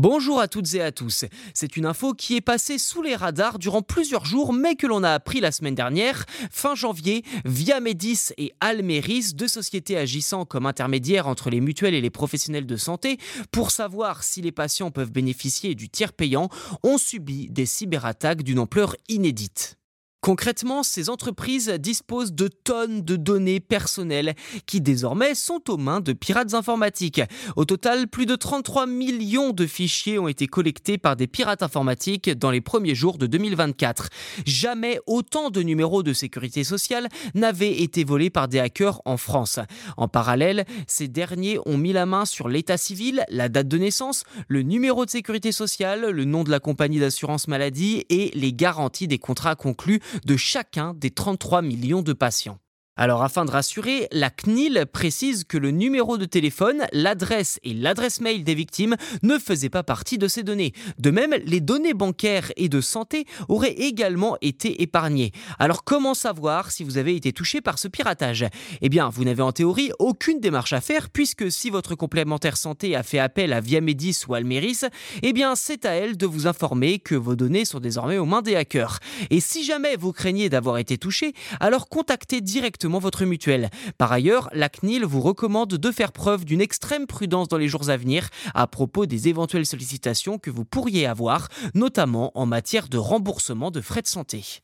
Bonjour à toutes et à tous. C'est une info qui est passée sous les radars durant plusieurs jours, mais que l'on a appris la semaine dernière. Fin janvier, Via Medis et Almeris, deux sociétés agissant comme intermédiaires entre les mutuelles et les professionnels de santé, pour savoir si les patients peuvent bénéficier du tiers payant, ont subi des cyberattaques d'une ampleur inédite. Concrètement, ces entreprises disposent de tonnes de données personnelles qui désormais sont aux mains de pirates informatiques. Au total, plus de 33 millions de fichiers ont été collectés par des pirates informatiques dans les premiers jours de 2024. Jamais autant de numéros de sécurité sociale n'avaient été volés par des hackers en France. En parallèle, ces derniers ont mis la main sur l'état civil, la date de naissance, le numéro de sécurité sociale, le nom de la compagnie d'assurance maladie et les garanties des contrats conclus de chacun des 33 millions de patients. Alors afin de rassurer, la CNIL précise que le numéro de téléphone, l'adresse et l'adresse mail des victimes ne faisaient pas partie de ces données. De même, les données bancaires et de santé auraient également été épargnées. Alors comment savoir si vous avez été touché par ce piratage? Eh bien, vous n'avez en théorie aucune démarche à faire puisque si votre complémentaire santé a fait appel à Viamedis ou Almeris, eh bien c'est à elle de vous informer que vos données sont désormais aux mains des hackers. Et si jamais vous craignez d'avoir été touché, alors contactez directement votre mutuelle. Par ailleurs, la CNIL vous recommande de faire preuve d'une extrême prudence dans les jours à venir à propos des éventuelles sollicitations que vous pourriez avoir, notamment en matière de remboursement de frais de santé.